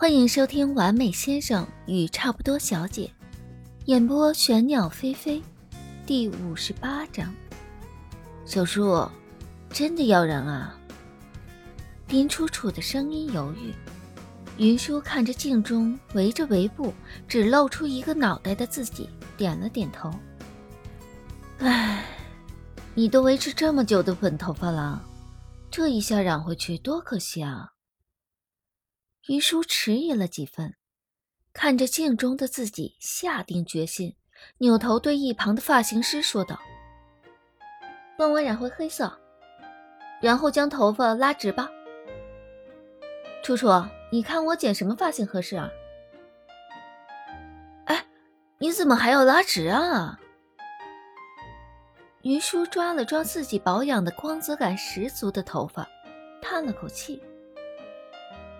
欢迎收听《完美先生与差不多小姐》，演播玄鸟飞飞，第五十八章。小叔，真的要人啊？林楚楚的声音犹豫。云舒看着镜中围着围布只露出一个脑袋的自己，点了点头。唉，你都维持这么久的粉头发了，这一下染回去多可惜啊！于叔迟疑了几分，看着镜中的自己，下定决心，扭头对一旁的发型师说道：“帮我染回黑色，然后将头发拉直吧。楚楚，你看我剪什么发型合适啊？”“哎，你怎么还要拉直啊？”于叔抓了抓自己保养的光泽感十足的头发，叹了口气：“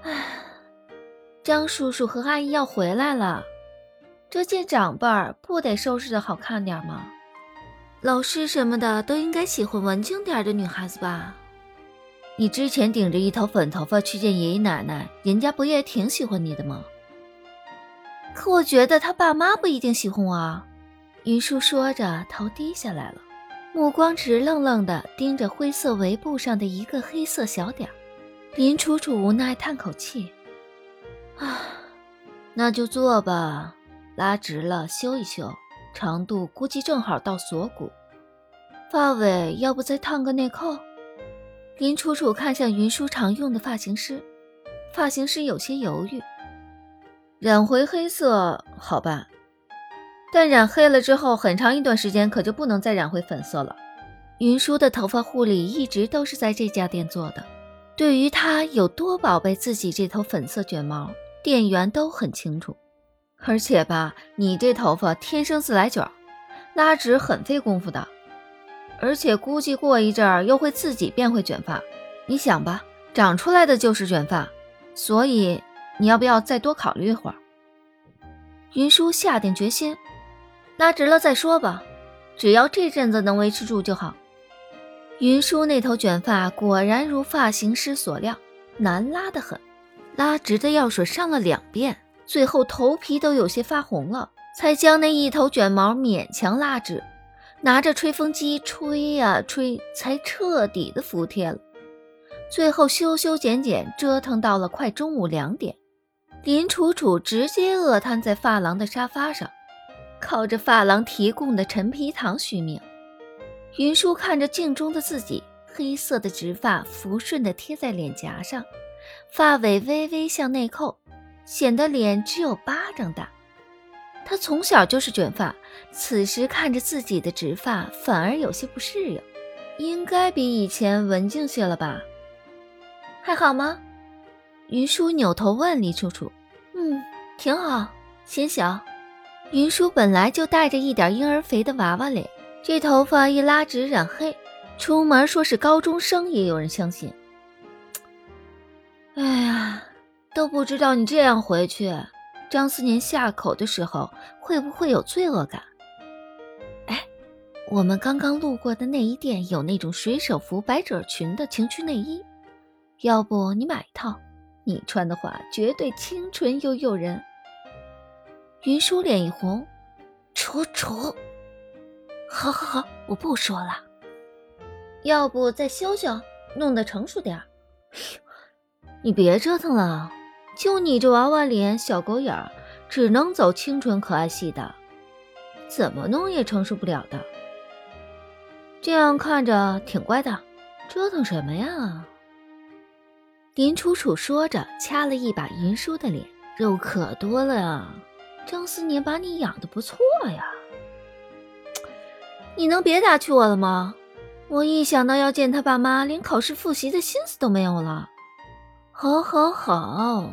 唉。”张叔叔和阿姨要回来了，这见长辈儿不得收拾的好看点吗？老师什么的都应该喜欢文静点的女孩子吧？你之前顶着一头粉头发去见爷爷奶奶，人家不也挺喜欢你的吗？可我觉得他爸妈不一定喜欢我啊。云舒说着，头低下来了，目光直愣愣的盯着灰色围布上的一个黑色小点儿。林楚楚无奈叹口气。啊，那就做吧，拉直了修一修，长度估计正好到锁骨。发尾要不再烫个内扣？林楚楚看向云舒常用的发型师，发型师有些犹豫。染回黑色好吧，但染黑了之后，很长一段时间可就不能再染回粉色了。云舒的头发护理一直都是在这家店做的，对于他有多宝贝自己这头粉色卷毛。店员都很清楚，而且吧，你这头发天生自来卷，拉直很费功夫的，而且估计过一阵儿又会自己变回卷发。你想吧，长出来的就是卷发，所以你要不要再多考虑一会儿？云舒下定决心，拉直了再说吧，只要这阵子能维持住就好。云舒那头卷发果然如发型师所料，难拉得很。拉直的药水上了两遍，最后头皮都有些发红了，才将那一头卷毛勉强拉直。拿着吹风机吹呀吹，才彻底的服帖了。最后修修剪剪，折腾到了快中午两点，林楚楚直接饿瘫在发廊的沙发上，靠着发廊提供的陈皮糖续命。云舒看着镜中的自己，黑色的直发抚顺的贴在脸颊上。发尾微微向内扣，显得脸只有巴掌大。他从小就是卷发，此时看着自己的直发，反而有些不适应。应该比以前文静些了吧？还好吗？云舒扭头问李楚楚：“嗯，挺好，显小。”云舒本来就带着一点婴儿肥的娃娃脸，这头发一拉直染黑，出门说是高中生也有人相信。哎呀，都不知道你这样回去，张思年下口的时候会不会有罪恶感？哎，我们刚刚路过的内衣店有那种水手服百褶裙的情趣内衣，要不你买一套，你穿的话绝对清纯又诱人。云舒脸一红，楚楚，好好好，我不说了。要不再修修，弄得成熟点儿。你别折腾了，就你这娃娃脸、小狗眼儿，只能走清纯可爱系的，怎么弄也承受不了的。这样看着挺乖的，折腾什么呀？林楚楚说着，掐了一把云舒的脸，肉可多了呀。张思年把你养的不错呀，你能别打趣我了吗？我一想到要见他爸妈，连考试复习的心思都没有了。好，好，好，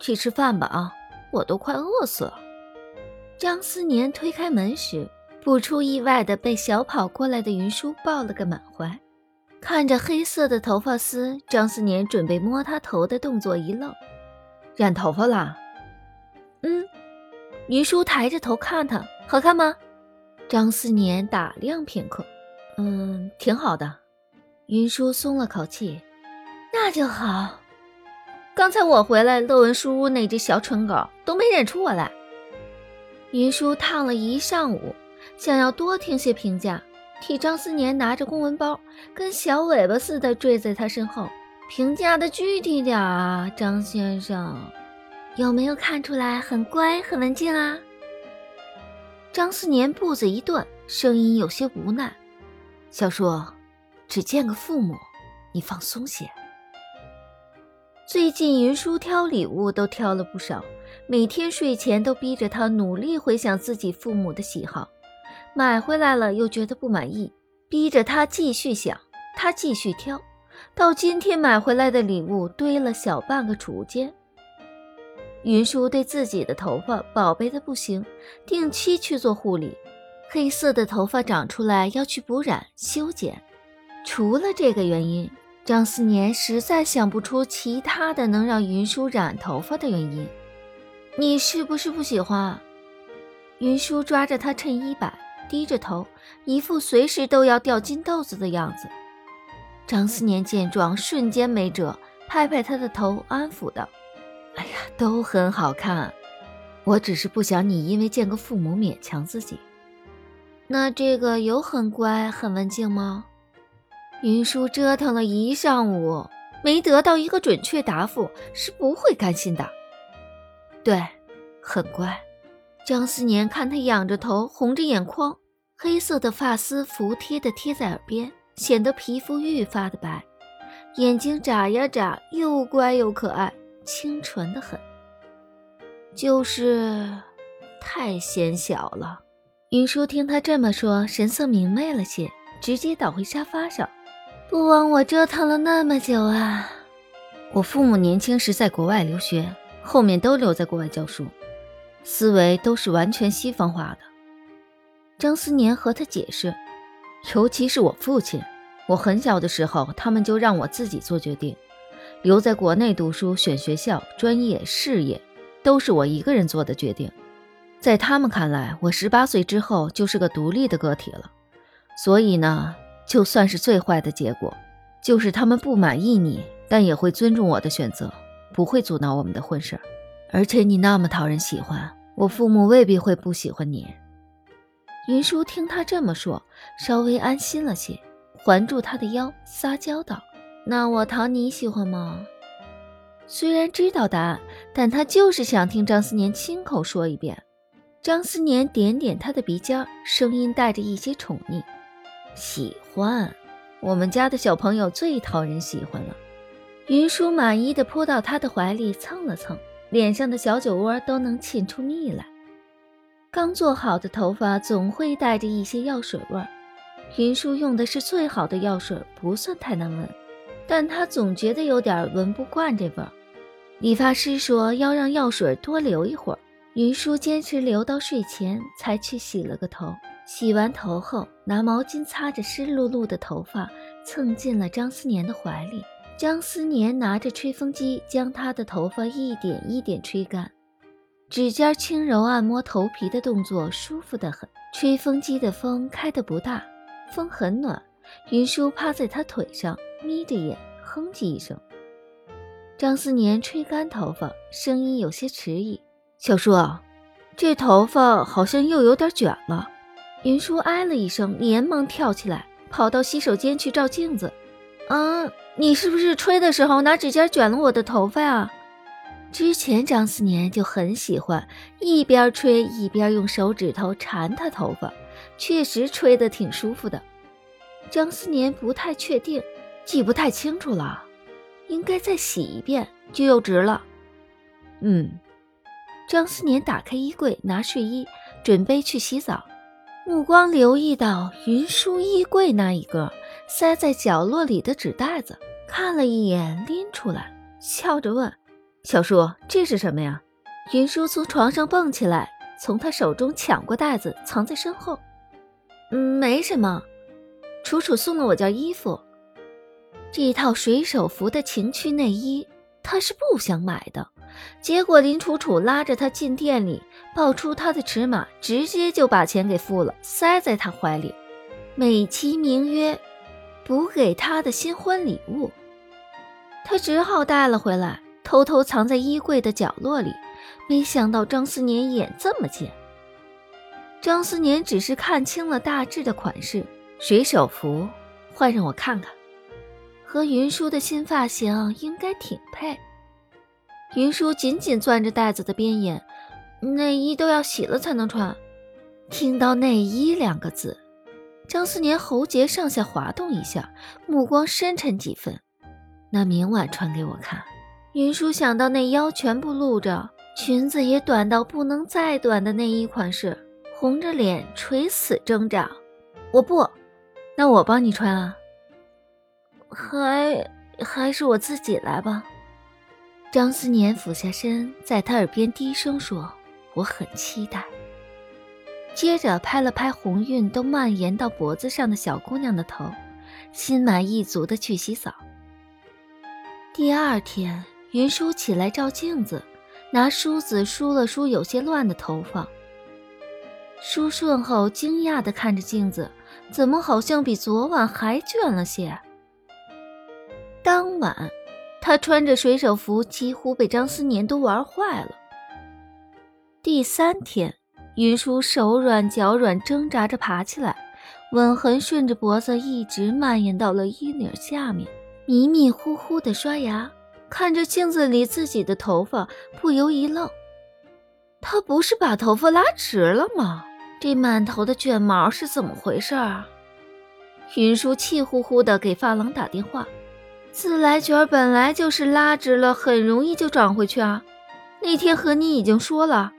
去吃饭吧啊！我都快饿死了。张思年推开门时，不出意外的被小跑过来的云舒抱了个满怀。看着黑色的头发丝，张思年准备摸他头的动作一愣：“染头发啦？”“嗯。”云舒抬着头看他，好看吗？张思年打量片刻：“嗯，挺好的。”云舒松了口气：“那就好。”刚才我回来，乐文书屋那只小蠢狗都没认出我来。云舒烫了一上午，想要多听些评价，替张思年拿着公文包，跟小尾巴似的坠在他身后。评价的具体点啊，张先生，有没有看出来很乖、很文静啊？张思年步子一顿，声音有些无奈：“小叔，只见个父母，你放松些。”最近云舒挑礼物都挑了不少，每天睡前都逼着他努力回想自己父母的喜好，买回来了又觉得不满意，逼着他继续想，他继续挑，到今天买回来的礼物堆了小半个储物间。云舒对自己的头发宝贝的不行，定期去做护理，黑色的头发长出来要去补染修剪。除了这个原因。张思年实在想不出其他的能让云舒染头发的原因。你是不是不喜欢？云舒抓着他衬衣摆，低着头，一副随时都要掉金豆子的样子。张思年见状，瞬间没辙，拍拍他的头，安抚道：“哎呀，都很好看，我只是不想你因为见个父母勉强自己。那这个有很乖、很文静吗？”云舒折腾了一上午，没得到一个准确答复，是不会甘心的。对，很乖。张思年看他仰着头，红着眼眶，黑色的发丝服帖的贴在耳边，显得皮肤愈发的白，眼睛眨呀眨，又乖又可爱，清纯的很。就是太显小了。云舒听他这么说，神色明媚了些，直接倒回沙发上。不枉我折腾了那么久啊！我父母年轻时在国外留学，后面都留在国外教书，思维都是完全西方化的。张思年和他解释，尤其是我父亲，我很小的时候，他们就让我自己做决定，留在国内读书、选学校、专业、事业，都是我一个人做的决定。在他们看来，我十八岁之后就是个独立的个体了，所以呢。就算是最坏的结果，就是他们不满意你，但也会尊重我的选择，不会阻挠我们的婚事。而且你那么讨人喜欢，我父母未必会不喜欢你。云舒听他这么说，稍微安心了些，环住他的腰，撒娇道：“那我讨你喜欢吗？”虽然知道答案，但他就是想听张思年亲口说一遍。张思年点点他的鼻尖，声音带着一些宠溺。喜欢，我们家的小朋友最讨人喜欢了。云舒满意的扑到他的怀里，蹭了蹭脸上的小酒窝，都能沁出蜜来。刚做好的头发总会带着一些药水味儿，云舒用的是最好的药水，不算太难闻，但他总觉得有点闻不惯这味儿。理发师说要让药水多留一会儿，云舒坚持留到睡前才去洗了个头。洗完头后，拿毛巾擦着湿漉漉的头发，蹭进了张思年的怀里。张思年拿着吹风机，将他的头发一点一点吹干，指尖轻柔按摩头皮的动作舒服得很。吹风机的风开得不大，风很暖。云舒趴在他腿上，眯着眼哼唧一声。张思年吹干头发，声音有些迟疑：“小叔，这头发好像又有点卷了。”云舒哎了一声，连忙跳起来，跑到洗手间去照镜子。啊，你是不是吹的时候拿指尖卷了我的头发啊？之前张思年就很喜欢一边吹一边用手指头缠他头发，确实吹得挺舒服的。张思年不太确定，记不太清楚了，应该再洗一遍就又直了。嗯，张思年打开衣柜，拿睡衣，准备去洗澡。目光留意到云舒衣柜那一个塞在角落里的纸袋子，看了一眼，拎出来，笑着问：“小叔，这是什么呀？”云舒从床上蹦起来，从他手中抢过袋子，藏在身后。“嗯，没什么，楚楚送了我件衣服，这一套水手服的情趣内衣，他是不想买的。”结果林楚楚拉着他进店里，报出他的尺码，直接就把钱给付了，塞在他怀里，美其名曰补给他的新婚礼物。他只好带了回来，偷偷藏在衣柜的角落里。没想到张思年眼这么尖。张思年只是看清了大致的款式，水手服，换上我看看，和云舒的新发型应该挺配。云舒紧紧攥着袋子的边沿，内衣都要洗了才能穿。听到“内衣”两个字，张思年喉结上下滑动一下，目光深沉几分。那明晚穿给我看。云舒想到那腰全部露着，裙子也短到不能再短的内衣款式。红着脸垂死挣扎，我不，那我帮你穿啊。还还是我自己来吧。张思年俯下身，在他耳边低声说：“我很期待。”接着拍了拍红晕都蔓延到脖子上的小姑娘的头，心满意足的去洗澡。第二天，云舒起来照镜子，拿梳子梳了梳有些乱的头发。梳顺后，惊讶地看着镜子，怎么好像比昨晚还卷了些？当晚，他穿着水手服，几乎被张思年都玩坏了。第三天，云舒手软脚软，挣扎着爬起来，吻痕顺着脖子一直蔓延到了衣领下面，迷迷糊糊的刷牙，看着镜子里自己的头发，不由一愣：他不是把头发拉直了吗？这满头的卷毛是怎么回事啊？云舒气呼呼地给发廊打电话。自来卷本来就是拉直了，很容易就长回去啊。那天和你已经说了。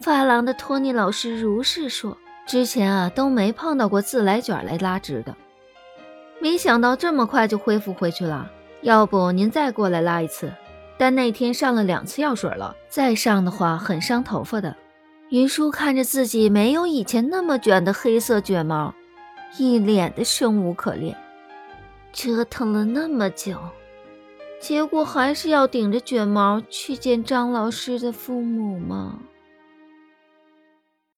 发廊的托尼老师如是说。之前啊都没碰到过自来卷来拉直的，没想到这么快就恢复回去了。要不您再过来拉一次？但那天上了两次药水了，再上的话很伤头发的。云舒看着自己没有以前那么卷的黑色卷毛，一脸的生无可恋。折腾了那么久，结果还是要顶着卷毛去见张老师的父母吗？